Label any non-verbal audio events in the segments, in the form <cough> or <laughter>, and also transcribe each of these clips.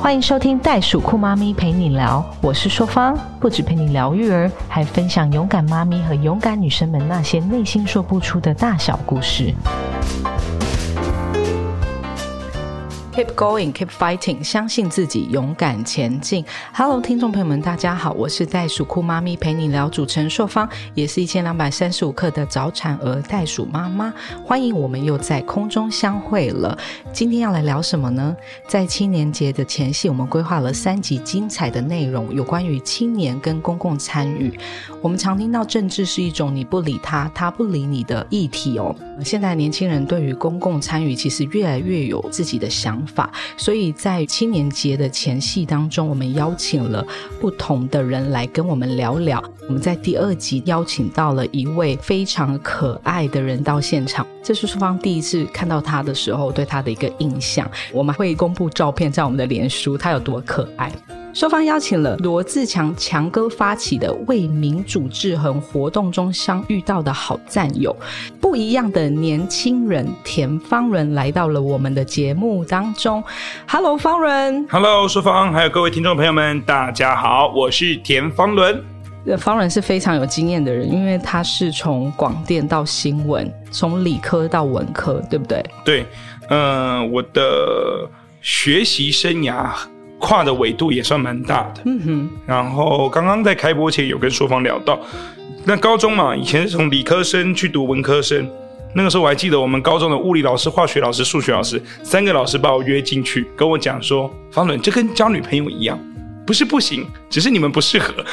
欢迎收听袋鼠酷妈咪陪你聊，我是硕芳，不止陪你聊育儿，还分享勇敢妈咪和勇敢女生们那些内心说不出的大小故事。Keep going, keep fighting，相信自己，勇敢前进。Hello，听众朋友们，大家好，我是袋鼠酷妈咪陪你聊主持人硕芳，也是一千两百三十五克的早产儿袋鼠妈妈。欢迎我们又在空中相会了。今天要来聊什么呢？在青年节的前夕，我们规划了三集精彩的内容，有关于青年跟公共参与。我们常听到政治是一种你不理他，他不理你的议题哦。现在年轻人对于公共参与，其实越来越有自己的想法。法所以在青年节的前戏当中，我们邀请了不同的人来跟我们聊聊。我们在第二集邀请到了一位非常可爱的人到现场，这是淑芳第一次看到他的时候对他的一个印象。我们会公布照片在我们的脸书，他有多可爱。双方邀请了罗志强强哥发起的为民主制衡活动中相遇到的好战友，不一样的年轻人田方伦来到了我们的节目当中。Hello，方伦。Hello，淑芳，还有各位听众朋友们，大家好，我是田方伦。方伦是非常有经验的人，因为他是从广电到新闻，从理科到文科，对不对？对，嗯，我的学习生涯。跨的维度也算蛮大的，嗯哼。然后刚刚在开播前有跟硕方聊到，那高中嘛，以前是从理科生去读文科生，那个时候我还记得我们高中的物理老师、化学老师、数学老师三个老师把我约进去，跟我讲说，方伦这跟交女朋友一样，不是不行，只是你们不适合。<laughs>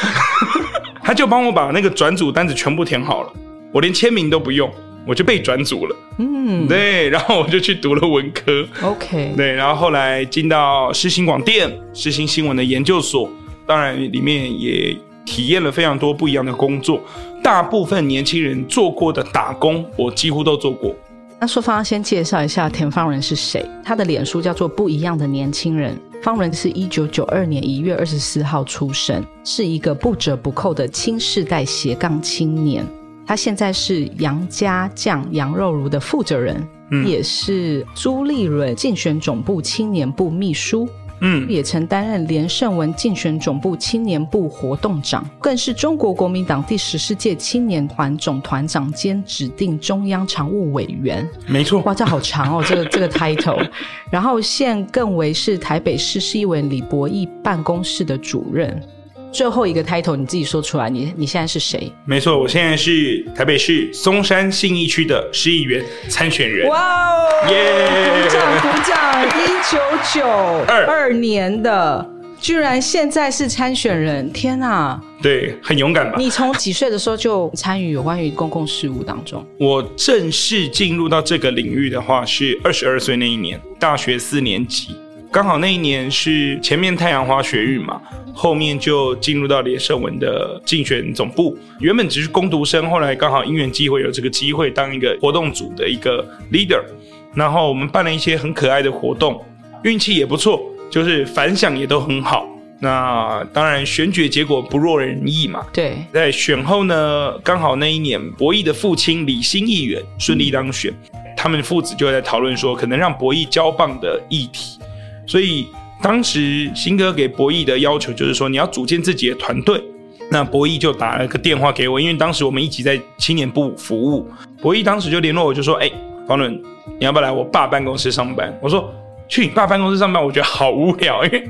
<laughs> 他就帮我把那个转组单子全部填好了，我连签名都不用。我就被转组了，嗯，对，然后我就去读了文科，OK，对，然后后来进到世新广电、世新新闻的研究所，当然里面也体验了非常多不一样的工作，大部分年轻人做过的打工，我几乎都做过。那说方先介绍一下田方人是谁？他的脸书叫做不一样的年轻人，方人是一九九二年一月二十四号出生，是一个不折不扣的新世代斜杠青年。他现在是杨家酱羊肉炉的负责人，也是朱立伦竞选总部青年部秘书，嗯，也曾担任连胜文竞选总部青年部活动长，更是中国国民党第十四届青年团总团长兼指定中央常务委员。没错，哇，这好长哦，这个这个 title。然后现更为是台北市市议员李博义办公室的主任。最后一个 title 你自己说出来，你你现在是谁？没错，我现在是台北市松山信义区的市议员参选人。哇哦！耶！鼓掌鼓掌！一九九二年的，居然现在是参选人，天哪！对，很勇敢吧？你从几岁的时候就参与有关于公共事务当中？我正式进入到这个领域的话，是二十二岁那一年，大学四年级。刚好那一年是前面太阳花学运嘛，后面就进入到连胜文的竞选总部。原本只是攻读生，后来刚好因缘机会有这个机会当一个活动组的一个 leader。然后我们办了一些很可爱的活动，运气也不错，就是反响也都很好。那当然选举结果不若人意嘛。对，在选后呢，刚好那一年博弈的父亲李新议员顺利当选，他们父子就在讨论说，可能让博弈交棒的议题。所以当时新哥给博弈的要求就是说，你要组建自己的团队。那博弈就打了个电话给我，因为当时我们一起在青年部服务。博弈当时就联络我，就说：“哎，方伦，你要不要来我爸办公室上班？”我说：“去你爸办公室上班，我觉得好无聊，因为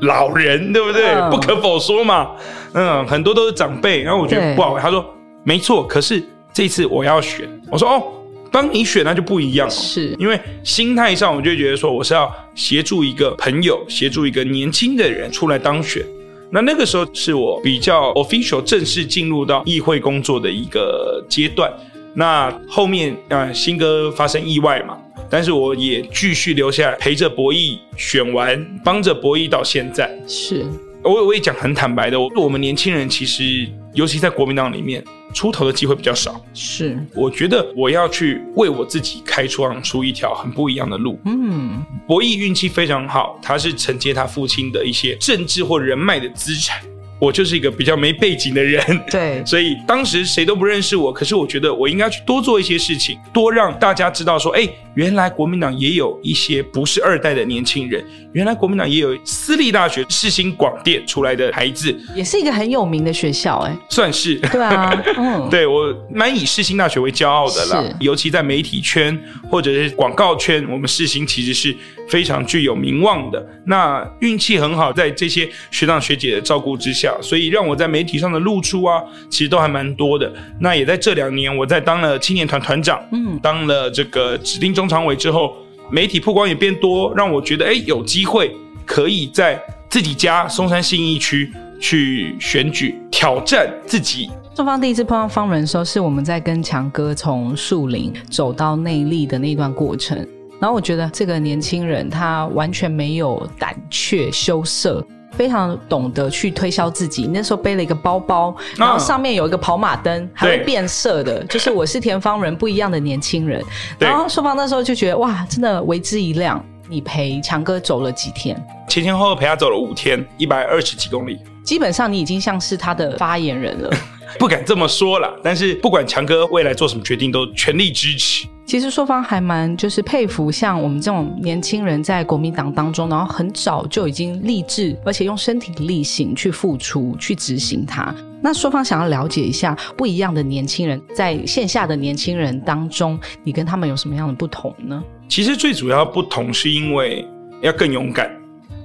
老人对不对？不可否说嘛。嗯，很多都是长辈，然后我觉得不好。他说：没错，可是这次我要选。我说：哦。”帮你选那就不一样，是因为心态上，我就觉得说我是要协助一个朋友，协助一个年轻的人出来当选。那那个时候是我比较 official 正式进入到议会工作的一个阶段。那后面啊，新哥发生意外嘛，但是我也继续留下来陪着博弈选完，帮着博弈到现在。是我我也讲很坦白的，我我们年轻人其实，尤其在国民党里面。出头的机会比较少，是我觉得我要去为我自己开创出一条很不一样的路。嗯，博弈运气非常好，他是承接他父亲的一些政治或人脉的资产，我就是一个比较没背景的人，对，<laughs> 所以当时谁都不认识我。可是我觉得我应该去多做一些事情，多让大家知道说，哎，原来国民党也有一些不是二代的年轻人，原来国民党也有私立大学世新广电出来的孩子，也是一个很有名的学校，哎，算是。对啊，<laughs> 嗯，对我蛮以世新大学为骄傲的啦，尤其在媒体圈或者是广告圈，我们世新其实是非常具有名望的。那运气很好，在这些学长学姐的照顾之下。所以让我在媒体上的露出啊，其实都还蛮多的。那也在这两年，我在当了青年团团长，嗯，当了这个指定中常委之后，媒体曝光也变多，让我觉得哎，有机会可以在自己家松山信义区去选举挑战自己。中方第一次碰到方人的时候，是我们在跟强哥从树林走到内力的那段过程。然后我觉得这个年轻人他完全没有胆怯羞涩。非常懂得去推销自己。那时候背了一个包包，然后上面有一个跑马灯，还会变色的，就是我是田方人不一样的年轻人。然后双方那时候就觉得哇，真的为之一亮。你陪强哥走了几天？前前后后陪他走了五天，一百二十几公里。基本上你已经像是他的发言人了。<laughs> 不敢这么说了，但是不管强哥未来做什么决定，都全力支持。其实硕方还蛮就是佩服像我们这种年轻人在国民党当中，然后很早就已经立志，而且用身体力行去付出、去执行它。那硕方想要了解一下不一样的年轻人，在线下的年轻人当中，你跟他们有什么样的不同呢？其实最主要不同是因为要更勇敢。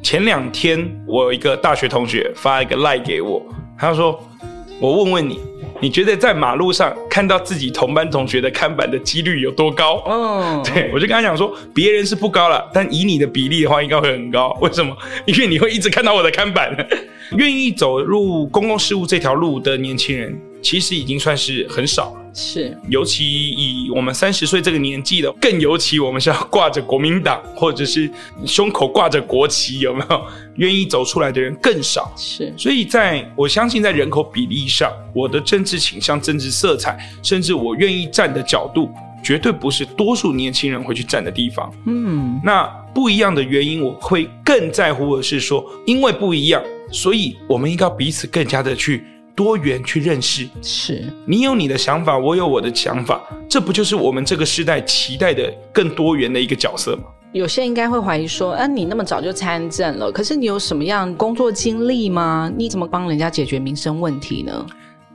前两天我有一个大学同学发一个赖给我，他说。我问问你，你觉得在马路上看到自己同班同学的看板的几率有多高？哦，<laughs> 对我就跟他讲说，别人是不高了，但以你的比例的话，应该会很高。<laughs> 为什么？因为你会一直看到我的看板。<laughs> 愿意走入公共事务这条路的年轻人，其实已经算是很少了。是，尤其以我们三十岁这个年纪的，更尤其我们是要挂着国民党，或者是胸口挂着国旗，有没有愿意走出来的人更少？是，所以在我相信，在人口比例上，我的政治倾向、政治色彩，甚至我愿意站的角度，绝对不是多数年轻人会去站的地方。嗯，那不一样的原因，我会更在乎的是说，因为不一样，所以我们应该彼此更加的去。多元去认识，是你有你的想法，我有我的想法，这不就是我们这个时代期待的更多元的一个角色吗？有些人应该会怀疑说，啊，你那么早就参政了，可是你有什么样工作经历吗？你怎么帮人家解决民生问题呢？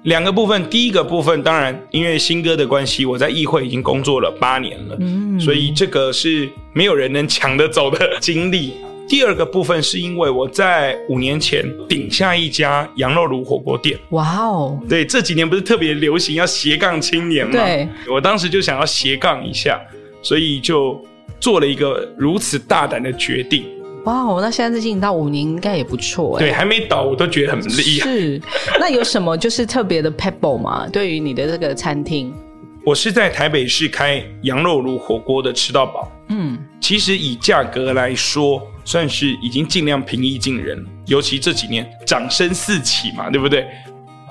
两个部分，第一个部分，当然因为新歌的关系，我在议会已经工作了八年了，嗯，所以这个是没有人能抢得走的经历。第二个部分是因为我在五年前顶下一家羊肉炉火锅店。哇哦！对，这几年不是特别流行要斜杠青年吗？对，我当时就想要斜杠一下，所以就做了一个如此大胆的决定。哇哦！那现在经营到五年应该也不错哎。对，还没倒我都觉得很厉害。是，那有什么就是特别的 pebble 吗？对于你的这个餐厅？我是在台北市开羊肉炉火锅的，吃到饱。嗯，其实以价格来说，算是已经尽量平易近人。尤其这几年掌声四起嘛，对不对？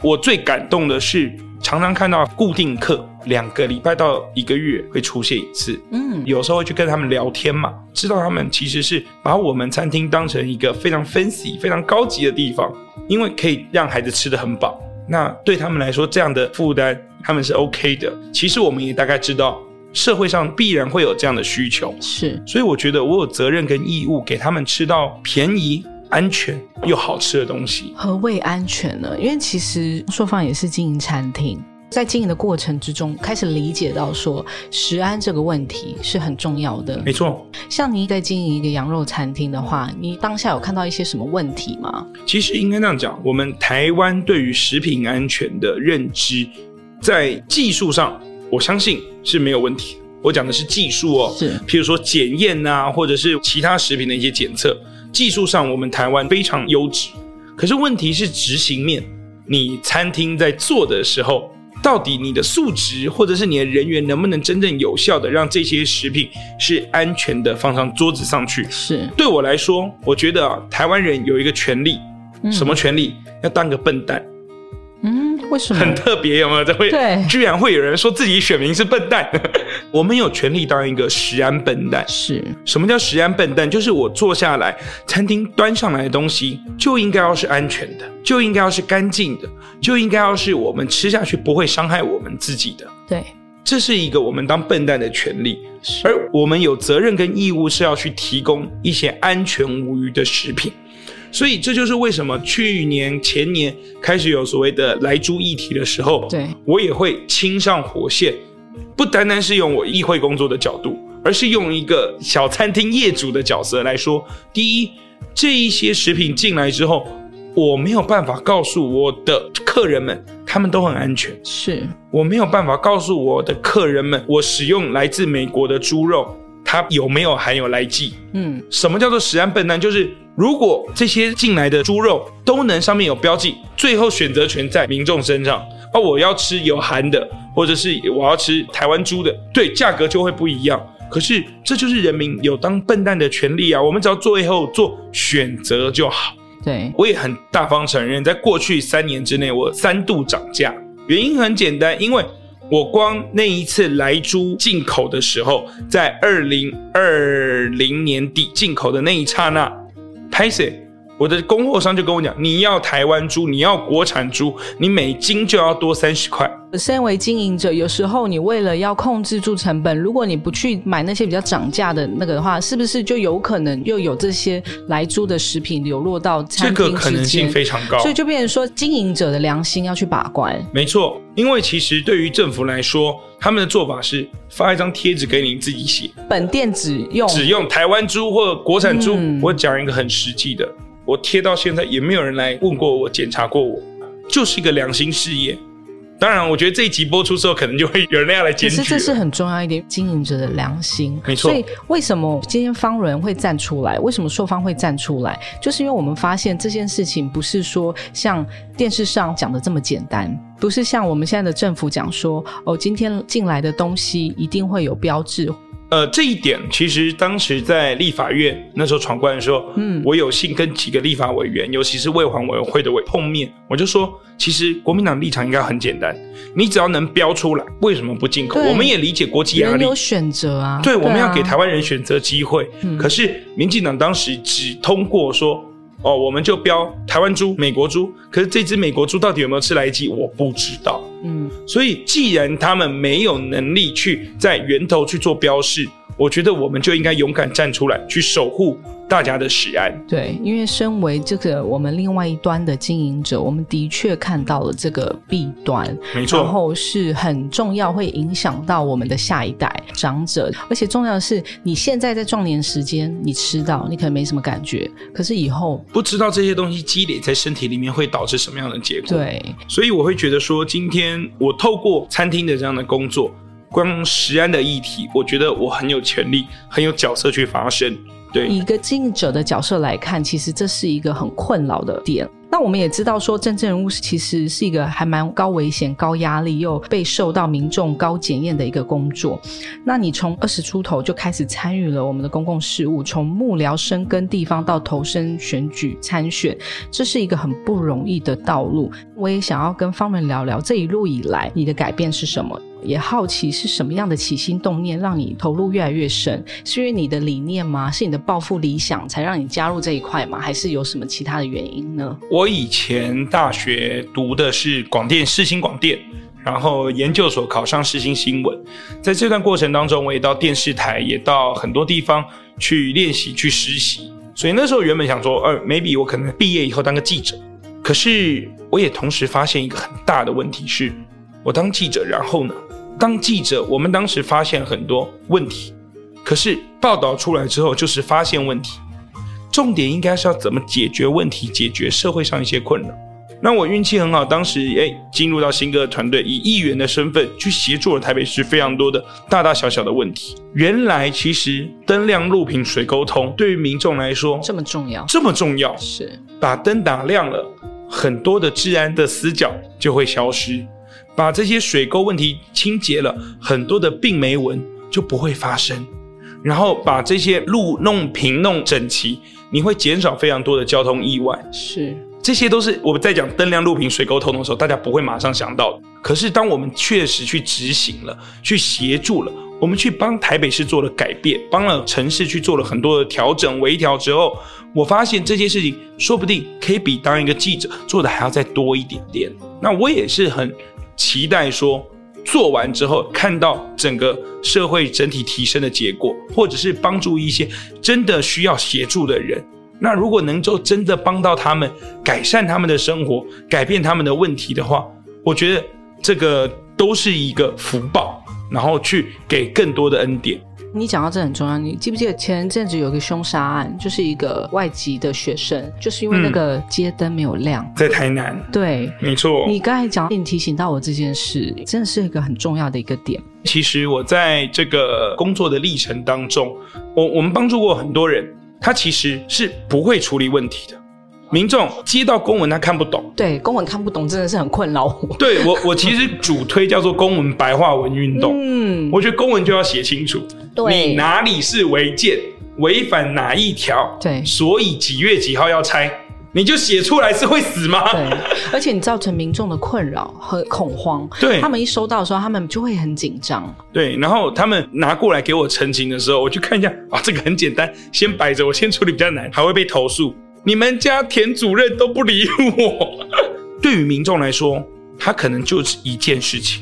我最感动的是，常常看到固定客两个礼拜到一个月会出现一次。嗯，有时候会去跟他们聊天嘛，知道他们其实是把我们餐厅当成一个非常 fancy、非常高级的地方，因为可以让孩子吃得很饱。那对他们来说，这样的负担他们是 OK 的。其实我们也大概知道，社会上必然会有这样的需求，是。所以我觉得我有责任跟义务给他们吃到便宜、安全又好吃的东西。何谓安全呢？因为其实硕方也是经营餐厅。在经营的过程之中，开始理解到说食安这个问题是很重要的。没错，像你在经营一个羊肉餐厅的话，你当下有看到一些什么问题吗？其实应该这样讲，我们台湾对于食品安全的认知，在技术上，我相信是没有问题。我讲的是技术哦，是，譬如说检验啊，或者是其他食品的一些检测，技术上我们台湾非常优质。可是问题是执行面，你餐厅在做的时候。到底你的素质，或者是你的人员，能不能真正有效的让这些食品是安全的放上桌子上去？是对我来说，我觉得啊，台湾人有一个权利，什么权利？要当个笨蛋。嗯，为什么？很特别，有没有？这会对，居然会有人说自己选民是笨蛋。<laughs> 我们有权利当一个食安笨蛋。是什么叫食安笨蛋？就是我坐下来，餐厅端上来的东西就应该要是安全的，就应该要是干净的，就应该要是我们吃下去不会伤害我们自己的。对，这是一个我们当笨蛋的权利，而我们有责任跟义务是要去提供一些安全无虞的食品。所以这就是为什么去年前年开始有所谓的来猪议题的时候，对我也会亲上火线，不单单是用我议会工作的角度，而是用一个小餐厅业主的角色来说。第一，这一些食品进来之后，我没有办法告诉我的客人们，他们都很安全。是我没有办法告诉我的客人们，我使用来自美国的猪肉，它有没有含有来剂？嗯什么叫做食安笨蛋？就是如果这些进来的猪肉都能上面有标记，最后选择权在民众身上。哦，我要吃有含的，或者是我要吃台湾猪的，对，价格就会不一样。可是这就是人民有当笨蛋的权利啊！我们只要最后做选择就好。对我也很大方承认，在过去三年之内，我三度涨价。原因很简单，因为我光那一次来猪进口的时候，在二零二零年底进口的那一刹那，拍谁？我的供货商就跟我讲，你要台湾猪，你要国产猪，你每斤就要多三十块。身为经营者，有时候你为了要控制住成本，如果你不去买那些比较涨价的那个的话，是不是就有可能又有这些来猪的食品流落到这餐厅这个可能？性非常高。所以就变成说，经营者的良心要去把关。没错，因为其实对于政府来说，他们的做法是发一张贴纸给你自己写，本店只用只用台湾猪或国产猪。嗯我讲一个很实际的，我贴到现在也没有人来问过我、检查过我，就是一个良心事业。当然，我觉得这一集播出之后，可能就会有人要来可检举了。是这是很重要一点，经营者的良心。没错所以为什么今天方伦会站出来？为什么硕方会站出来？就是因为我们发现这件事情不是说像电视上讲的这么简单，不是像我们现在的政府讲说，哦，今天进来的东西一定会有标志。呃，这一点其实当时在立法院那时候闯关的时候，嗯我有幸跟几个立法委员，尤其是卫环委员会的委碰面，我就说，其实国民党立场应该很简单，你只要能标出来，为什么不进口？我们也理解国际压力人有，选择啊，对，我们要给台湾湾人选择机会。嗯可是民进党当时只通过说，哦，我们就标台湾猪、美国猪。可是这只美国猪到底有没有吃来鸡，我不知道。嗯，所以，既然他们没有能力去在源头去做标示，我觉得我们就应该勇敢站出来，去守护大家的食安。对，因为身为这个我们另外一端的经营者，我们的确看到了这个弊端，没错然后是很重要，会影响到我们的下一代长者。而且重要的是，你现在在壮年时间，你吃到你可能没什么感觉，可是以后不知道这些东西积累在身体里面会导致什么样的结果。，对所以我会觉得说，今天我透过餐厅的这样的工作，光食安的议题，我觉得我很有权利、很有角色去发声。对，以一个经营者的角色来看，其实这是一个很困扰的点。那我们也知道说，政治人物其实是一个还蛮高危险、高压力又被受到民众高检验的一个工作。那你从二十出头就开始参与了我们的公共事务，从幕僚生根地方到投身选举参选，这是一个很不容易的道路。我也想要跟方人聊聊这一路以来你的改变是什么。也好奇是什么样的起心动念让你投入越来越深？是因为你的理念吗？是你的抱负理想才让你加入这一块吗？还是有什么其他的原因呢？我以前大学读的是广电世新广电，然后研究所考上世新新闻。在这段过程当中，我也到电视台，也到很多地方去练习、去实习。所以那时候原本想说，呃，maybe 我可能毕业以后当个记者。可是我也同时发现一个很大的问题是，我当记者，然后呢，当记者，我们当时发现很多问题，可是报道出来之后就是发现问题。重点应该是要怎么解决问题，解决社会上一些困扰。那我运气很好，当时哎进入到新歌团队，以议员的身份去协助了台北市非常多的大大小小的问题。原来其实灯亮、路平、水沟通，对于民众来说这么重要？这么重要，是把灯打亮了，很多的治安的死角就会消失；把这些水沟问题清洁了，很多的病媒蚊就不会发生。然后把这些路弄平、弄整齐，你会减少非常多的交通意外。是，这些都是我们在讲灯亮、路平、水沟通的时候，大家不会马上想到的。可是当我们确实去执行了、去协助了，我们去帮台北市做了改变，帮了城市去做了很多的调整微调之后，我发现这件事情说不定可以比当一个记者做的还要再多一点点。那我也是很期待说，做完之后看到整个社会整体提升的结果，或者是帮助一些真的需要协助的人。那如果能够真的帮到他们，改善他们的生活，改变他们的问题的话，我觉得这个都是一个福报，然后去给更多的恩典。你讲到这很重要，你记不记得前阵子有个凶杀案，就是一个外籍的学生，就是因为那个街灯没有亮，在台南。对，没错。你刚才讲，你提醒到我这件事，真的是一个很重要的一个点。其实我在这个工作的历程当中，我我们帮助过很多人。他其实是不会处理问题的，民众接到公文他看不懂，对公文看不懂真的是很困扰我。对我我其实主推叫做公文白话文运动，嗯，我觉得公文就要写清楚，你哪里是违建，违反哪一条，对，所以几月几号要拆。你就写出来是会死吗？对，而且你造成民众的困扰和恐慌。对，他们一收到的时候，他们就会很紧张。对，然后他们拿过来给我澄清的时候，我去看一下啊，这个很简单，先摆着，我先处理比较难，还会被投诉。你们家田主任都不理我。<laughs> 对于民众来说，他可能就是一件事情；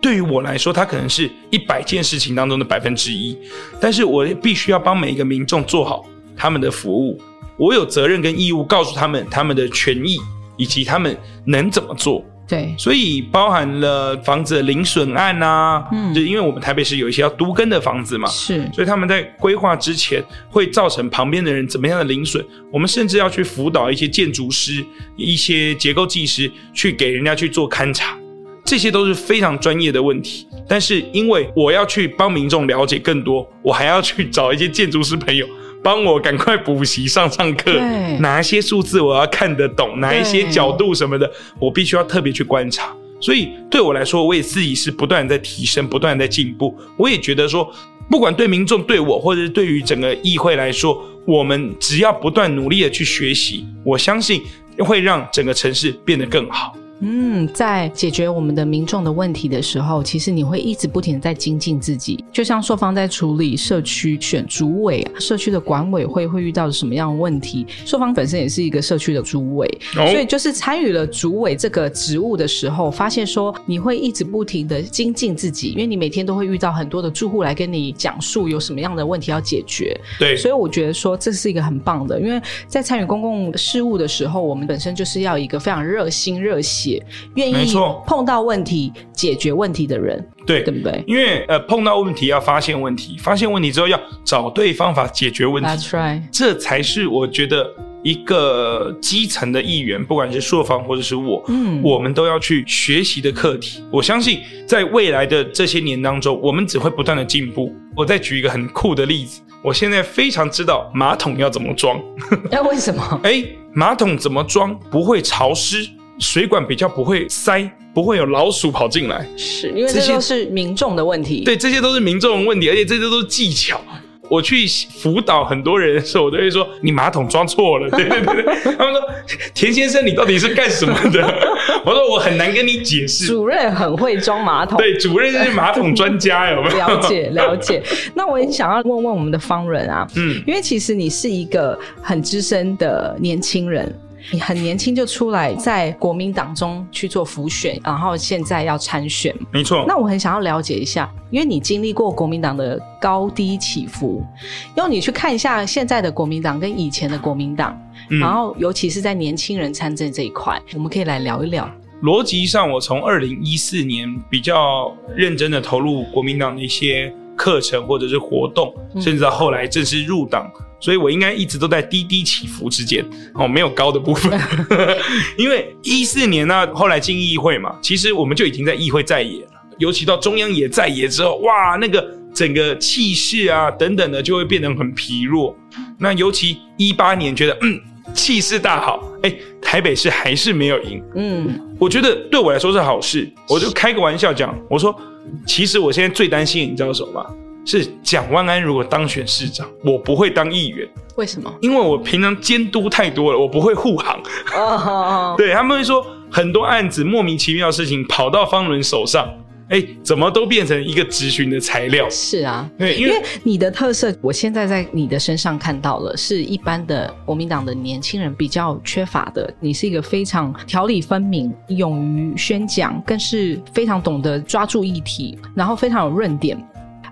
对于我来说，他可能是一百件事情当中的百分之一。但是我必须要帮每一个民众做好他们的服务。我有责任跟义务告诉他们他们的权益以及他们能怎么做。对，所以包含了房子的零损案啊，嗯，就因为我们台北市有一些要都更的房子嘛，是，所以他们在规划之前会造成旁边的人怎么样的零损，我们甚至要去辅导一些建筑师、一些结构技师去给人家去做勘察，这些都是非常专业的问题。但是因为我要去帮民众了解更多，我还要去找一些建筑师朋友。帮我赶快补习上上课，哪一些数字我要看得懂，哪一些角度什么的，我必须要特别去观察。所以对我来说，我也自己是不断在提升，不断在进步。我也觉得说，不管对民众、对我，或者是对于整个议会来说，我们只要不断努力的去学习，我相信会让整个城市变得更好。嗯，在解决我们的民众的问题的时候，其实你会一直不停的在精进自己。就像硕方在处理社区选主委、社区的管委会会遇到什么样的问题，硕方本身也是一个社区的主委，所以就是参与了主委这个职务的时候，发现说你会一直不停的精进自己，因为你每天都会遇到很多的住户来跟你讲述有什么样的问题要解决。对，所以我觉得说这是一个很棒的，因为在参与公共事务的时候，我们本身就是要一个非常热心热血。愿意碰到问题解决问题的人，对对不对？因为呃，碰到问题要发现问题，发现问题之后要找对方法解决问题。That's right，这才是我觉得一个基层的议员，不管是硕方或者是我，嗯，我们都要去学习的课题。我相信在未来的这些年当中，我们只会不断的进步。我再举一个很酷的例子，我现在非常知道马桶要怎么装。那 <laughs> 为什么？哎，马桶怎么装不会潮湿？水管比较不会塞，不会有老鼠跑进来，是因为这些都是民众的问题。对，这些都是民众的问题，而且这些都是技巧。我去辅导很多人的时候，我都会说：“你马桶装错了。”对对对对，<laughs> 他们说：“田先生，你到底是干什么的？” <laughs> 我说：“我很难跟你解释。”主任很会装马桶，对，主任是马桶专家，<laughs> 有没有？了解了解。那我也想要问问我们的方人啊，嗯，因为其实你是一个很资深的年轻人。你很年轻就出来在国民党中去做辅选，然后现在要参选，没错。那我很想要了解一下，因为你经历过国民党的高低起伏，用你去看一下现在的国民党跟以前的国民党，然后尤其是在年轻人参政这一块，我们可以来聊一聊。逻辑上，我从二零一四年比较认真的投入国民党的一些课程或者是活动，甚至到后来正式入党。所以我应该一直都在低低起伏之间哦，没有高的部分。<laughs> 因为一四年呢，后来进议会嘛，其实我们就已经在议会在野了。尤其到中央也在野之后，哇，那个整个气势啊等等的就会变得很疲弱。那尤其一八年觉得嗯气势大好，哎，台北市还是没有赢。嗯，我觉得对我来说是好事。我就开个玩笑讲，我说其实我现在最担心，你知道什么吗？是蒋万安如果当选市长，我不会当议员。为什么？因为我平常监督太多了，我不会护航。<laughs> 对他们会说很多案子莫名其妙的事情跑到方伦手上，哎，怎么都变成一个咨询的材料？是啊，对，因为你的特色，我现在在你的身上看到了，是一般的国民党的年轻人比较缺乏的。你是一个非常条理分明、勇于宣讲，更是非常懂得抓住议题，然后非常有论点。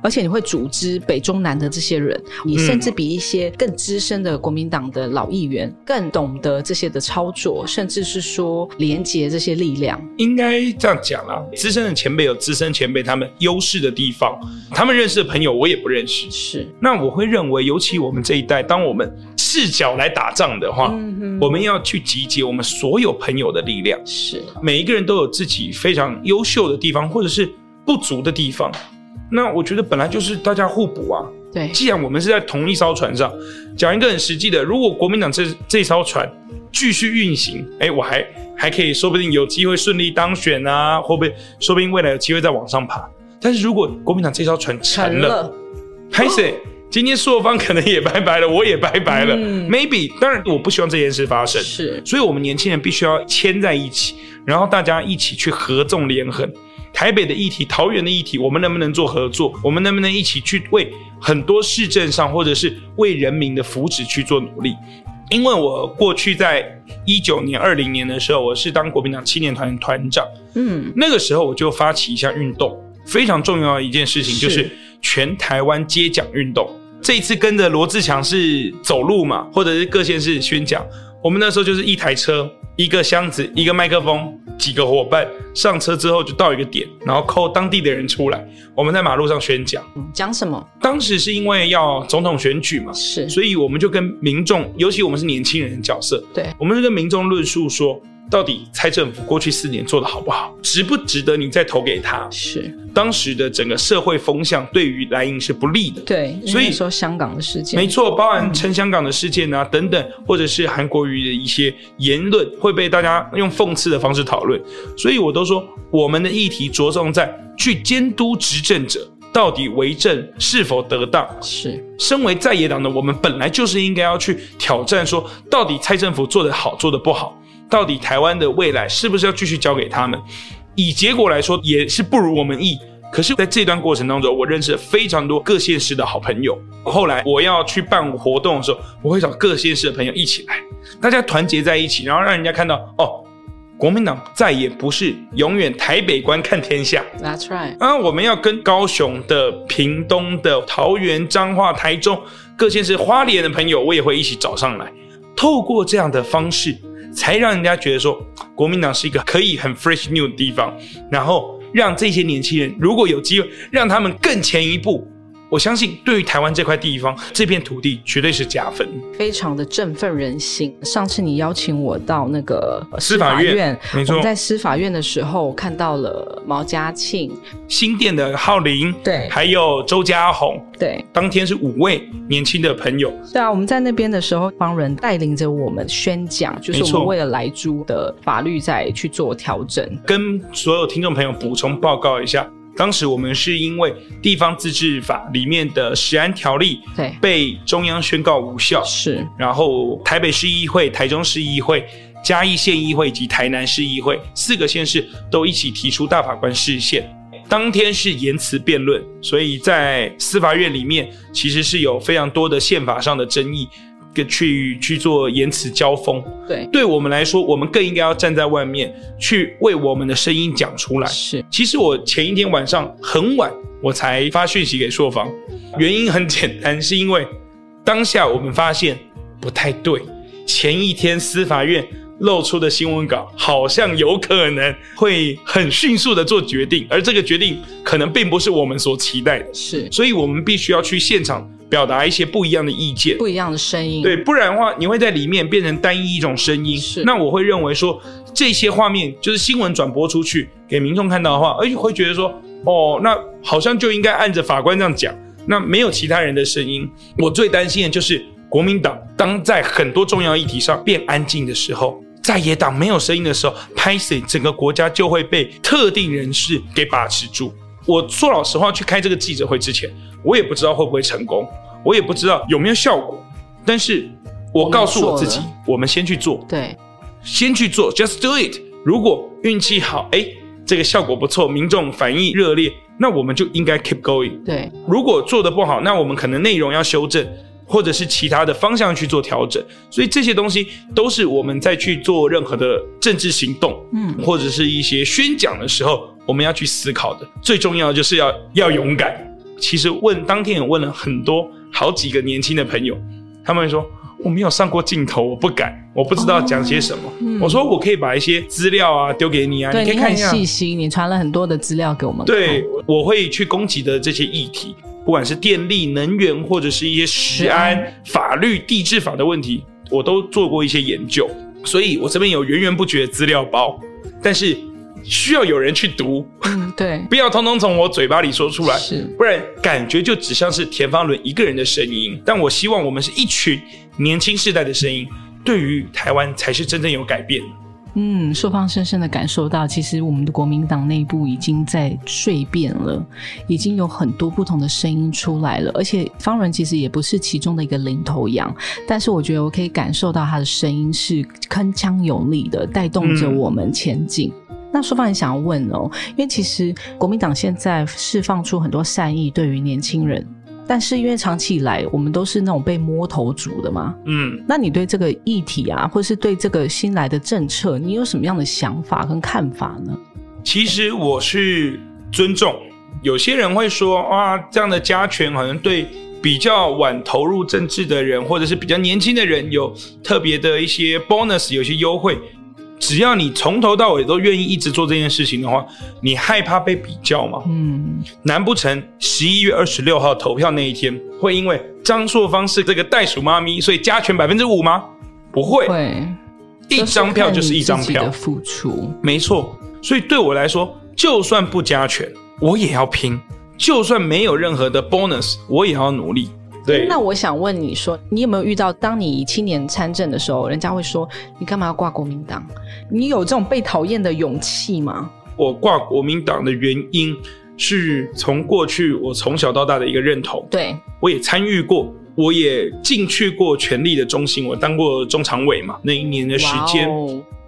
而且你会组织北中南的这些人，你甚至比一些更资深的国民党的老议员更懂得这些的操作，甚至是说连接这些力量。应该这样讲啦，资深的前辈有资深前辈他们优势的地方，他们认识的朋友我也不认识。是，那我会认为，尤其我们这一代，当我们赤脚来打仗的话，我们要去集结我们所有朋友的力量。是，每一个人都有自己非常优秀的地方，或者是不足的地方。那我觉得本来就是大家互补啊。对，既然我们是在同一艘船上，讲一个很实际的，如果国民党这这艘船继续运行，哎，我还还可以，说不定有机会顺利当选啊，会不会？说不定未来有机会再往上爬。但是如果国民党这艘船沉了，拍谁？今天朔方可能也拜拜了，我也拜拜了。Maybe，当然我不希望这件事发生。是，所以我们年轻人必须要牵在一起，然后大家一起去合纵连横。台北的议题、桃园的议题，我们能不能做合作？我们能不能一起去为很多市政上，或者是为人民的福祉去做努力？因为我过去在一九年、二零年的时候，我是当国民党青年团团长。嗯，那个时候我就发起一项运动，非常重要的一件事情就是全台湾接奖运动。这一次跟着罗志强是走路嘛，或者是各县市宣讲。我们那时候就是一台车。一个箱子，一个麦克风，几个伙伴上车之后就到一个点，然后扣当地的人出来，我们在马路上宣讲。讲什么？当时是因为要总统选举嘛，是，所以我们就跟民众，尤其我们是年轻人的角色，对，我们就跟民众论述说。到底蔡政府过去四年做的好不好，值不值得你再投给他？是当时的整个社会风向对于蓝营是不利的。对，所以说香港的事件，没错，包含称香港的事件啊等等，或者是韩国瑜的一些言论会被大家用讽刺的方式讨论。所以我都说，我们的议题着重在去监督执政者到底为政是否得当。是，身为在野党的我们，本来就是应该要去挑战，说到底蔡政府做的好，做的不好。到底台湾的未来是不是要继续交给他们？以结果来说，也是不如我们意。可是，在这段过程当中，我认识了非常多各县市的好朋友。后来我要去办活动的时候，我会找各县市的朋友一起来，大家团结在一起，然后让人家看到哦，国民党再也不是永远台北观看天下。That's right。啊，我们要跟高雄的、屏东的、桃园、彰化、台中各县市、花莲的朋友，我也会一起找上来，透过这样的方式。才让人家觉得说，国民党是一个可以很 fresh new 的地方，然后让这些年轻人如果有机会，让他们更前一步。我相信，对于台湾这块地方、这片土地，绝对是加分，非常的振奋人心。上次你邀请我到那个司法院，没错，在司法院的时候，看到了毛家庆、新店的浩林，对，还有周家宏，对，当天是五位年轻的朋友。对啊，我们在那边的时候，帮人带领着我们宣讲，就是我们为了来租的法律在去做调整。跟所有听众朋友补充报告一下。当时我们是因为地方自治法里面的食安条例对。被中央宣告无效，是，然后台北市议会、台中市议会、嘉义县议会及台南市议会四个县市都一起提出大法官释宪，当天是言辞辩论，所以在司法院里面其实是有非常多的宪法上的争议。去去做言辞交锋，对，对我们来说，我们更应该要站在外面去为我们的声音讲出来。是，其实我前一天晚上很晚我才发讯息给硕方，原因很简单，是因为当下我们发现不太对，前一天司法院露出的新闻稿好像有可能会很迅速的做决定，而这个决定可能并不是我们所期待的，是，所以我们必须要去现场。表达一些不一样的意见，不一样的声音，对，不然的话，你会在里面变成单一一种声音。是，那我会认为说，这些画面就是新闻转播出去给民众看到的话，而且会觉得说，哦，那好像就应该按着法官这样讲，那没有其他人的声音。我最担心的就是国民党当在很多重要议题上变安静的时候，在野党没有声音的时候，拍死整个国家就会被特定人士给把持住。我说老实话，去开这个记者会之前，我也不知道会不会成功。我也不知道有没有效果，但是我告诉我自己，我们先去做，对，先去做，just do it。如果运气好，哎，这个效果不错，民众反应热烈，那我们就应该 keep going。对，如果做的不好，那我们可能内容要修正，或者是其他的方向去做调整。所以这些东西都是我们在去做任何的政治行动，嗯或者是一些宣讲的时候，我们要去思考的。最重要的就是要要勇敢。其实问当天也问了很多好几个年轻的朋友，他们说我没有上过镜头，我不敢，我不知道讲些什么。嗯我说我可以把一些资料啊丢给你啊，你可以看一下。细心，你传了很多的资料给我们。对，我会去攻击的这些议题，不管是电力、能源，或者是一些食食安安、法律、地质法的问题，我都做过一些研究，所以我这边有源源不绝的资料包，但是需要有人去读，嗯，对，<laughs> 不要通通从我嘴巴里说出来，是。不然感觉就只像是田方伦一个人的声音。但我希望我们是一群年轻世代的声音，对于台湾才是真正有改变的。嗯，硕方深深的感受到，其实我们的国民党内部已经在蜕变了，已经有很多不同的声音出来了。而且方仁其实也不是其中的一个领头羊，但是我觉得我可以感受到他的声音是铿锵有力的，带动着我们前进。那说方也想要问哦，因为其实国民党现在释放出很多善意，对于年轻人。但是因为长期以来我们都是那种被摸头族的嘛，嗯，那你对这个议题啊，或是对这个新来的政策，你有什么样的想法跟看法呢？其实我是尊重，有些人会说啊，这样的加权好像对比较晚投入政治的人，或者是比较年轻的人有特别的一些 bonus，有一些优惠。只要你从头到尾都愿意一直做这件事情的话，你害怕被比较吗？嗯，难不成十一月二十六号投票那一天，会因为张硕芳是这个袋鼠妈咪，所以加权百分之五吗？不会，会一张票就是一张票的，付出。没错。所以对我来说，就算不加权，我也要拼；就算没有任何的 bonus，我也要努力。对，那我想问你说，你有没有遇到，当你青年参政的时候，人家会说你干嘛要挂国民党？你有这种被讨厌的勇气吗？我挂国民党的原因是从过去我从小到大的一个认同，对，我也参与过，我也进去过权力的中心，我当过中常委嘛，那一年的时间，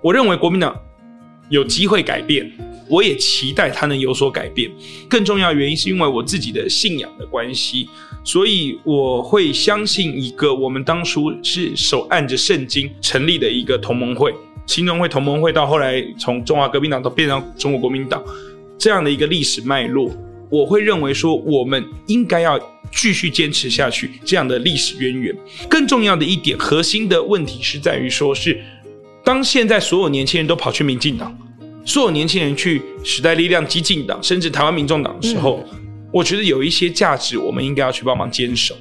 我认为国民党有机会改变，我也期待它能有所改变。更重要的原因是因为我自己的信仰的关系，所以我会相信一个我们当初是手按着圣经成立的一个同盟会，新中会同盟会到后来从中华革命党到变成中国国民党这样的一个历史脉络，我会认为说我们应该要。继续坚持下去，这样的历史渊源。更重要的一点，核心的问题是在于说是当现在所有年轻人都跑去民进党，所有年轻人去时代力量、激进党，甚至台湾民众党的时候，我觉得有一些价值我们应该要去帮忙坚守。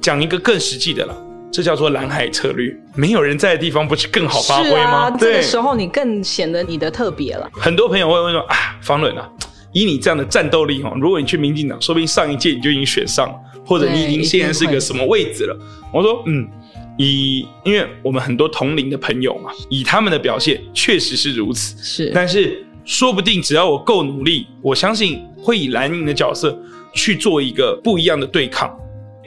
讲一个更实际的了，这叫做蓝海策略。没有人在的地方，不是更好发挥吗？这个，时候你更显得你的特别了。很多朋友会问说啊，方伦啊，以你这样的战斗力哦，如果你去民进党，说不定上一届你就已经选上了，或者你已经现在是个什么位置了。我说嗯。以，因为我们很多同龄的朋友嘛，以他们的表现确实是如此，是，但是说不定只要我够努力，我相信会以蓝营的角色去做一个不一样的对抗。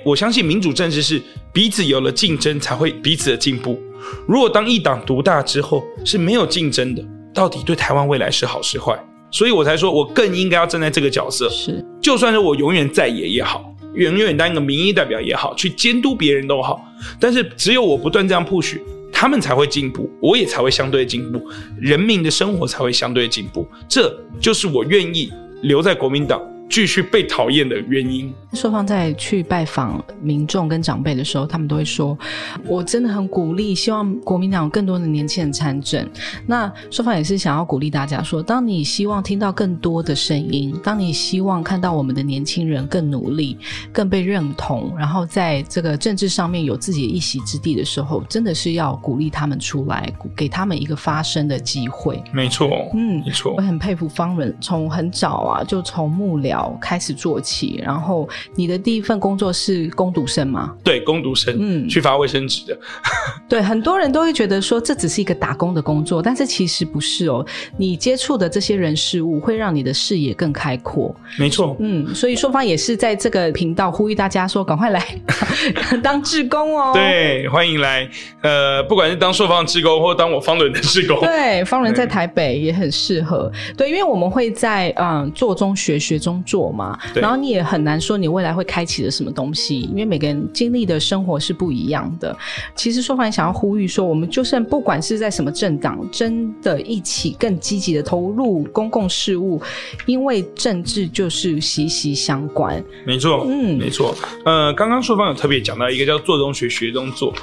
我相信民主政治是彼此有了竞争才会彼此的进步。如果当一党独大之后是没有竞争的，到底对台湾未来是好是坏？所以我才说我更应该要站在这个角色，是，就算是我永远在野也好，远远当一个民意代表也好，去监督别人都好，但是只有我不断这样 push，他们才会进步，我也才会相对进步，人民的生活才会相对进步。这就是我愿意留在国民党继续被讨厌的原因。硕方在去拜访民众跟长辈的时候，他们都会说：“我真的很鼓励，希望国民党有更多的年轻人参政。”那硕方也是想要鼓励大家说：，当你希望听到更多的声音，当你希望看到我们的年轻人更努力、更被认同，然后在这个政治上面有自己的一席之地的时候，真的是要鼓励他们出来，给他们一个发声的机会。没错，嗯没错我，很佩服方人，从很早啊就从幕僚疗开始做起，然后你的第一份工作是工读生吗？对，工读生，嗯去发卫生纸的。<laughs> 对，很多人都会觉得说这只是一个打工的工作，但是其实不是哦。你接触的这些人事物会让你的视野更开阔。没错，嗯，所以双方也是在这个频道呼吁大家说，赶快来 <laughs> 当志工哦。对，欢迎来。呃，不管是当硕方志工，或当我方伦的志工，对，方人在台北也很适合。对，因为我们会在嗯做中学，学中做嘛。然后你也很难说你未来会开启了什么东西，因为每个人经历的生活是不一样的。其实说凡想要呼吁说，我们就算不管是在什么政党，真的一起更积极的投入公共事务，因为政治就是息息相关。没错，嗯没错。呃，刚刚硕方有特别讲到一个叫做中学，学中做。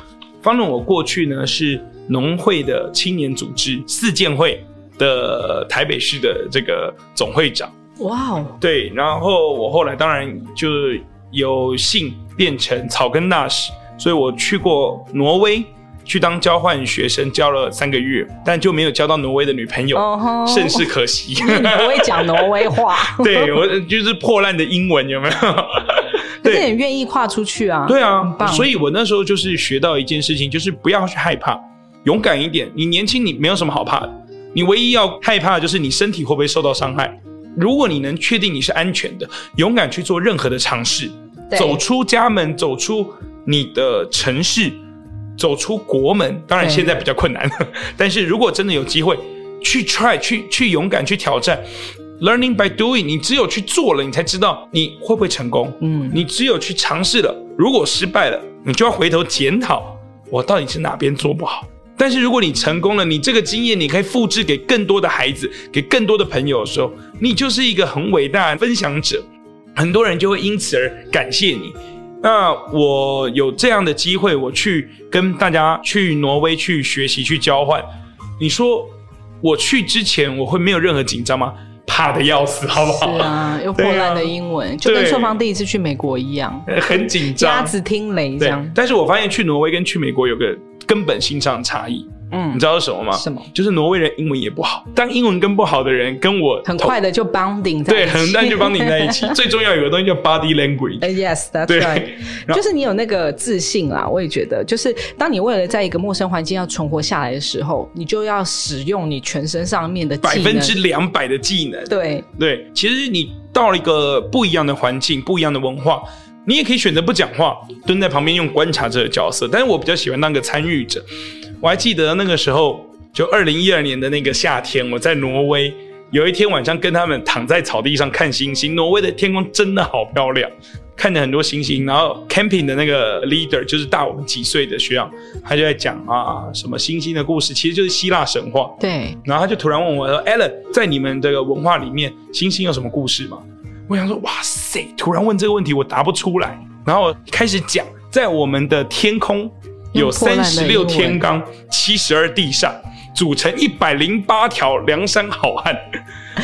方总，我过去呢是农会的青年组织四建会的台北市的这个总会长。哇哦，对，然后我后来当然就有幸变成草根大使，所以我去过挪威去当交换学生，交了三个月，但就没有交到挪威的女朋友，甚是可惜。你 <laughs> 不会讲挪威话，<laughs> <laughs> 对我就是破烂的英文，有没有？可是你愿意跨出去啊？对啊所以我那时候就是学到一件事情，就是不要去害怕，勇敢一点。你年轻，你没有什么好怕的，你唯一要害怕的就是你身体会不会受到伤害。如果你能确定你是安全的，勇敢去做任何的尝试，走出家门，走出你的城市，走出国门。当然现在比较困难，<laughs> 但是如果真的有机会，去 try，去去勇敢去挑战。Learning by doing，你只有去做了，你才知道你会不会成功。嗯你只有去尝试了，如果失败了，你就要回头检讨，我到底是哪边做不好。但是如果你成功了，你这个经验你可以复制给更多的孩子，给更多的朋友的时候，你就是一个很伟大的分享者，很多人就会因此而感谢你。那我有这样的机会，我去跟大家去挪威去学习去交换。你说我去之前我会没有任何紧张吗？怕的要死，好不好？是啊，又破烂的英文，就跟对硕芳第一次去美国一样，呃很紧张。鸭子听雷这样，。但是我发现去挪威跟去美国有个根本性上的差异，嗯你知道是什么吗？什么？就是挪威人英文也不好，当英文跟不好的人跟我很快的就 bonding 在对，一起很 <laughs> 快就 bonding 在一起。最重要有个东西叫 body language，呃 Yes, that's 对 right。就是你有那个自信啦，我也觉得，就是当你为了在一个陌生环境要存活下来的时候，你就要使用你全身上面的。百分之两百的技能。对，对，其实你到了一个不一样的环境，不一样的文化，你也可以选择不讲话，蹲在旁边用观察者的角色。但是我比较喜欢当个参与者。我还记得那个时候，就二零一二年的那个夏天，我在挪威，有一天晚上跟他们躺在草地上看星星。挪威的天空真的好漂亮，看着很多星星。然后 camping 的那个 leader 就是大我们几岁的学长，他就在讲啊什么星星的故事，其实就是希腊神话。对，然后他就突然问我说：“Alan，在你们这个文化里面，星星有什么故事吗？”我想说：“哇塞！”突然问这个问题，我答不出来。然后开始讲，在我们的天空有三十六天罡，七十二地煞，组成一百零八条梁山好汉。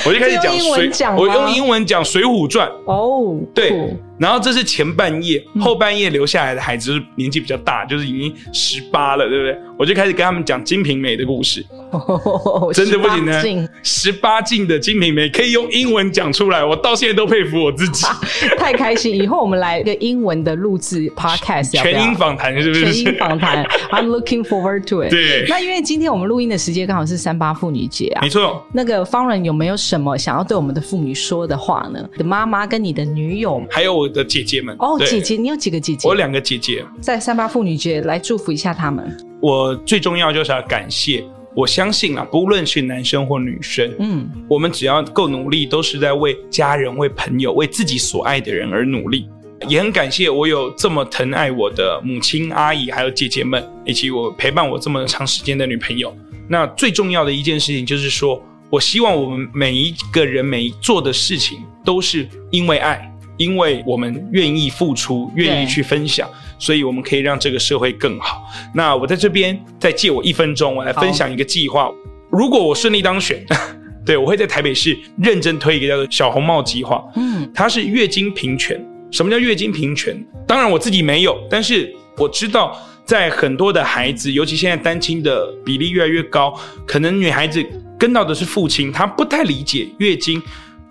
我就开始讲水我用英文讲《水浒传》。哦，对，然后这是前半夜，嗯后半夜留下来的孩子就是年纪比较大，就是已经十八了，对不对？我就开始跟他们讲《金瓶梅》的故事。<laughs> 真的不简18禁，十八禁的《金瓶梅》可以用英文讲出来，我到现在都佩服我自己。<laughs> 太开心！以后我们来一个英文的录制 podcast，全英访谈是不是全？英访谈，<laughs> I'm looking forward to it。对那因为今天我们录音的时间刚好是三八妇女节啊没，错，那个方人有没有什么想要对我们的妇女说的话呢？你的妈妈跟你的女友还有我的姐姐们。哦，姐，姐，你有几个姐姐我？两个姐姐。在三八妇女节来祝福一下她们。我最重要就是要感谢。我相信啊，不论是男生或女生，嗯，我们只要够努力，都是在为家人、为朋友、为自己所爱的人而努力。也很感谢我有这么疼爱我的母亲、阿姨，还有姐姐们，以及我陪伴我这么长时间的女朋友。那最重要的一件事情就是说，我希望我们每一个人每一做的事情都是因为爱，因为我们愿意付出，愿意去分享，所以我们可以让这个社会更好。那我在这边再借我一分钟，我来分享一个计划。如果我顺利当选，<laughs> 对我会在台北市认真推一个叫做“小红帽计划”。嗯，它是月经平权。什么叫月经平权？当然我自己没有，但是我知道，在很多的孩子，尤其现在单亲的比例越来越高，可能女孩子跟到的是父亲，他不太理解月经。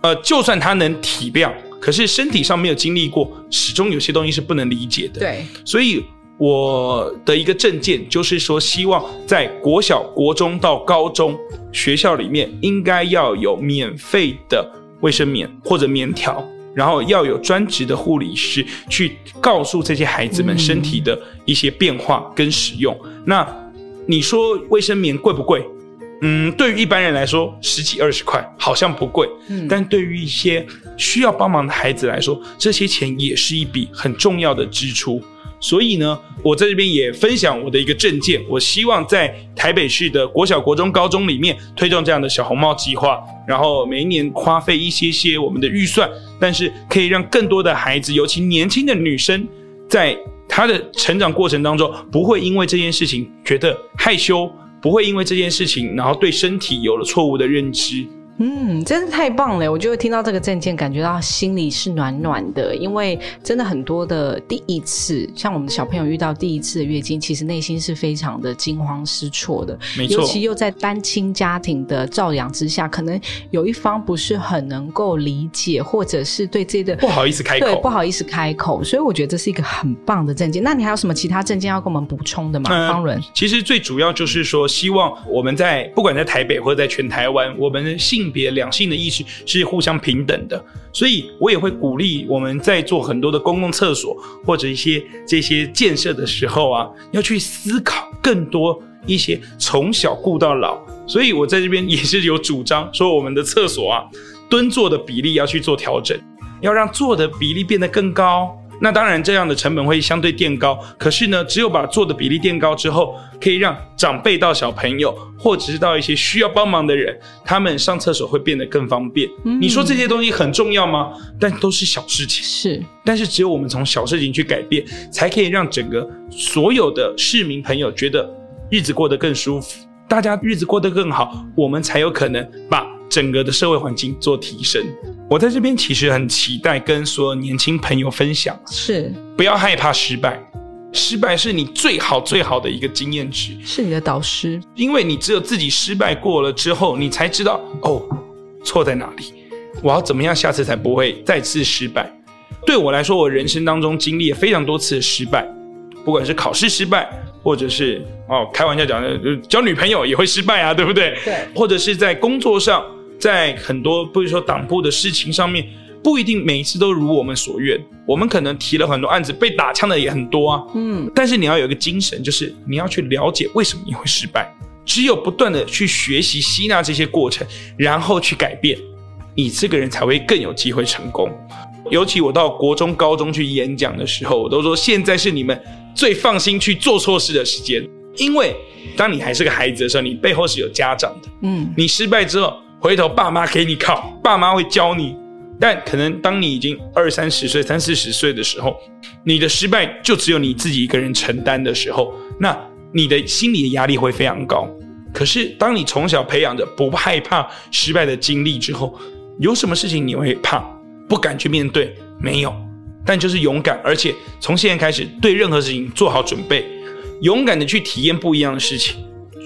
呃，就算他能体谅，可是身体上没有经历过，始终有些东西是不能理解的。对，所以我的一个证件就是说，希望在国小、国中到高中学校里面，应该要有免费的卫生棉或者棉条，然后要有专职的护理师去告诉这些孩子们身体的一些变化跟使用。那你说卫生棉贵不贵？嗯，对于一般人来说，十几二十块好像不贵，嗯但对于一些需要帮忙的孩子来说，这些钱也是一笔很重要的支出。所以呢，我在这边也分享我的一个证件，我希望在台北市的国小、国中、高中里面推动这样的小红帽计划，然后每一年花费一些些我们的预算，但是可以让更多的孩子，尤其年轻的女生，在她的成长过程当中，不会因为这件事情觉得害羞，不会因为这件事情，然后对身体有了错误的认知。嗯，真是太棒了！我就会听到这个证件，感觉到心里是暖暖的，因为真的很多的第一次，像我们的小朋友遇到第一次的月经，其实内心是非常的惊慌失措的，没错尤其又在单亲家庭的照养之下，可能有一方不是很能够理解，或者是对这个不好意思开口对不好意思开口，所以我觉得这是一个很棒的证件。那你还有什么其他证件要跟我们补充的吗？嗯方伦，其实最主要就是说，希望我们在不管在台北或者在全台湾，我们的性别两性的意识是互相平等的。所以我也会鼓励我们在做很多的公共厕所或者一些这些建设的时候啊，要去思考更多一些从小顾到老。所以我在这边也是有主张说，我们的厕所啊，蹲坐的比例要去做调整，要让坐的比例变得更高。那当然，这样的成本会相对垫高。可是呢，只有把做的比例垫高之后，可以让长辈到小朋友，或者是到一些需要帮忙的人，他们上厕所会变得更方便。你说这些东西很重要吗？但都是小事情。是但是只有我们从小事情去改变，才可以让整个所有的市民朋友觉得日子过得更舒服，大家日子过得更好，我们才有可能把整个的社会环境做提升。我在这边其实很期待跟所有年轻朋友分享，是。不要害怕失败，失败是你最好最好的一个经验值，是你的导师，因为你只有自己失败过了之后，你才知道哦，错在哪里，我要怎么样下次才不会再次失败。对我来说，我人生当中经历了非常多次的失败，不管是考试失败，或者是哦开玩笑讲的，呃交女朋友也会失败啊，对不对？对。或者是在工作上，在很多不是说党部的事情上面，不一定每一次都如我们所愿。我们可能提了很多案子，被打枪的也很多啊。嗯，但是你要有一个精神，就是你要去了解为什么你会失败。只有不断的去学习、吸纳这些过程，然后去改变，你这个人才会更有机会成功。尤其我到国中、高中去演讲的时候，我都说现在是你们最放心去做错事的时间，因为当你还是个孩子的时候，你背后是有家长的。嗯，你失败之后，回头爸妈给你靠，爸妈会教你。但可能当你已经二三十岁、三四十岁的时候，你的失败就只有你自己一个人承担的时候，那你的心理的压力会非常高。可是当你从小培养着不害怕失败的经历之后，有什么事情你会怕、不敢去面对？没有，但就是勇敢，而且从现在开始对任何事情做好准备，勇敢的去体验不一样的事情，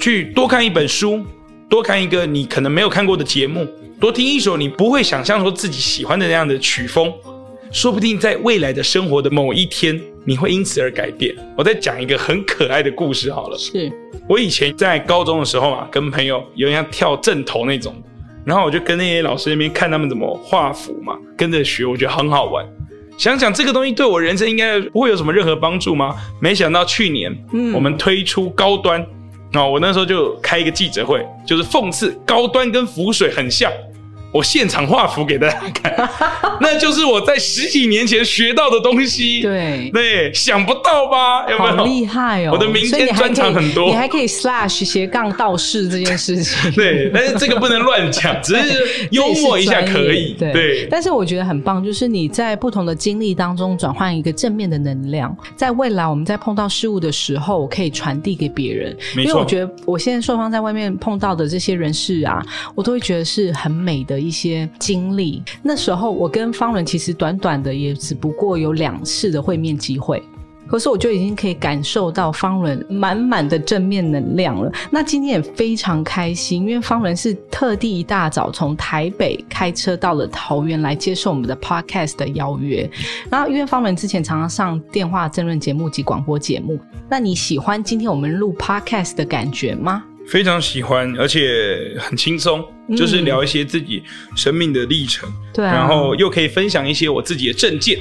去多看一本书，多看一个你可能没有看过的节目，多听一首你不会想象说自己喜欢的那样的曲风，说不定在未来的生活的某一天，你会因此而改变。我再讲一个很可爱的故事好了。是我以前在高中的时候啊，跟朋友有人要跳正头那种，然后我就跟那些老师那边看他们怎么画符嘛，跟着学，我觉得很好玩。想想这个东西对我人生应该不会有什么任何帮助吗？没想到去年，嗯我们推出高端，哦，我那时候就开一个记者会，就是讽刺高端跟浮水很像。我现场画符给大家看，<laughs> 那就是我在十几年前学到的东西。对。对，想不到吧？有没有？好厉害哦！我的明所以你还天专场很多你还可以 slash 斜杠道士这件事情。<laughs> 对，但是这个不能乱讲，<laughs> 只是幽默一下可以。对对，但是我觉得很棒，就是你在不同的经历当中转换一个正面的能量，在未来我们在碰到事物的时候，可以传递给别人。因为我觉得我现在受方在外面碰到的这些人士啊，我都会觉得是很美的一些经历。那时候我跟方伦其实短短的也只不过有两次的会面机会。可是我就已经可以感受到方伦满满的正面能量了。那今天也非常开心，因为方伦是特地一大早从台北开车到了桃园来接受我们的 podcast 的邀约。然后因为方伦之前常常上电话争论节目及广播节目，那你喜欢今天我们录 podcast 的感觉吗？非常喜欢，而且很轻松，就是聊一些自己生命的历程，对啊。然后又可以分享一些我自己的证件，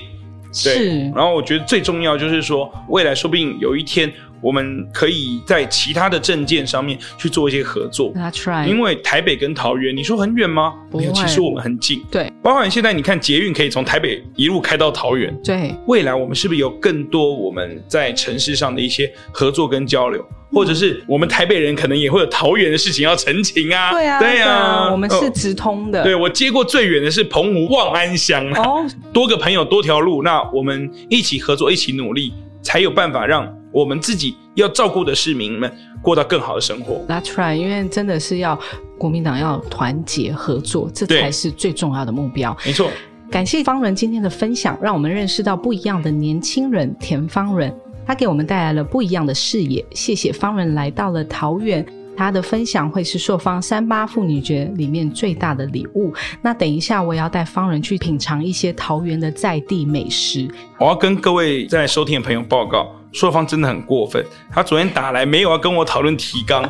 对是，然后我觉得最重要就是说，未来说不定有一天我们可以在其他的证件上面去做一些合作。That's right，因为台北跟桃园，你说很远吗？没有，其实我们很近。对。包含现在你看捷运可以从台北一路开到桃园，对。未来我们是不是有更多我们在城市上的一些合作跟交流，或者是我们台北人可能也会有桃园的事情要澄清啊？对啊对啊、我们是哦直通的，对我接过最远的是澎湖望安乡啊，哦，多个朋友多条路，那我们一起合作，一起努力，才有办法让我们自己要照顾的市民们过到更好的生活。That's right，因为真的是要国民党要团结合作，这才是最重要的目标。没错，感谢方仁今天的分享，让我们认识到不一样的年轻人田方仁，他给我们带来了不一样的视野。谢谢方仁来到了桃园。他的分享会是朔方三八妇女节里面最大的礼物。那等一下，我也要带方仁去品尝一些桃园的在地美食。我要跟各位在收听的朋友报告，硕方真的很过分。他昨天打来没有要跟我讨论提纲，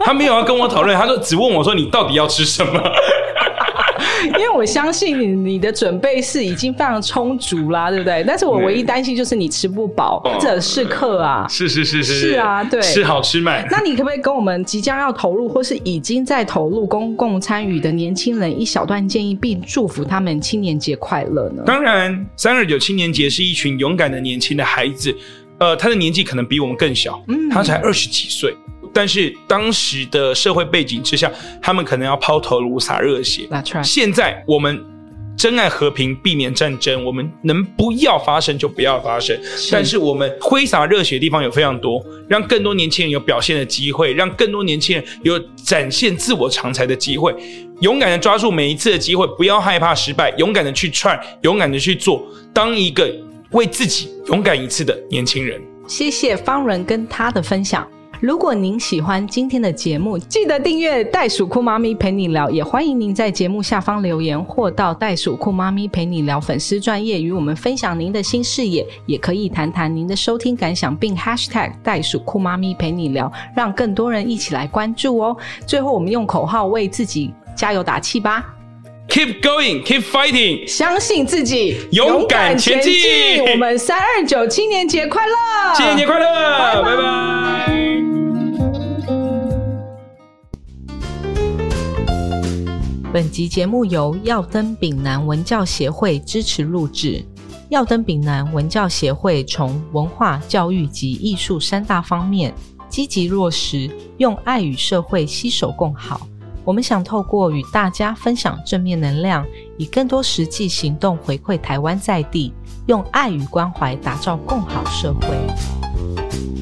他没有要跟我讨论，他说只问我说你到底要吃什么。<laughs> 因为我相信你你的准备是已经非常充足啦，对不对？但是我唯一担心就是你吃不饱，哦或者是客啊。是是是是是啊对吃好吃满。那你可不可以跟我们即将要投入或是已经在投入公共参与的年轻人一小段建议，并祝福他们青年节快乐呢？当然，三二九青年节是一群勇敢的年轻的孩子，呃，他的年纪可能比我们更小，嗯他才二十几岁。但是当时的社会背景之下，他们可能要抛头颅洒热血。Right 现在我们珍爱和平，避免战争，我们能不要发生就不要发生。但是我们挥洒热血的地方有非常多，让更多年轻人有表现的机会，让更多年轻人有展现自我长才的机会。勇敢的抓住每一次的机会，不要害怕失败，勇敢的去 try，勇敢的去做，当一个为自己勇敢一次的年轻人。谢谢方仁跟他的分享。如果您喜欢今天的节目，记得订阅袋鼠酷妈咪陪你聊，也欢迎您在节目下方留言，或到袋鼠酷妈咪陪你聊粉丝专业与我们分享您的新视野，也可以谈谈您的收听感想，并 hashtag 袋鼠酷妈咪陪你聊，让更多人一起来关注哦。最后，我们用口号为自己加油打气吧！Keep going, keep fighting。相信自己，勇敢前进我们三二九青年节快乐！青年节快乐，拜拜。本集节目由耀登丙南文教协会支持录制。耀登丙南文教协会从文化、教育及艺术三大方面积极落实，用爱与社会携手共好。我们想透过与大家分享正面能量，以更多实际行动回馈台湾在地，用爱与关怀打造更好社会。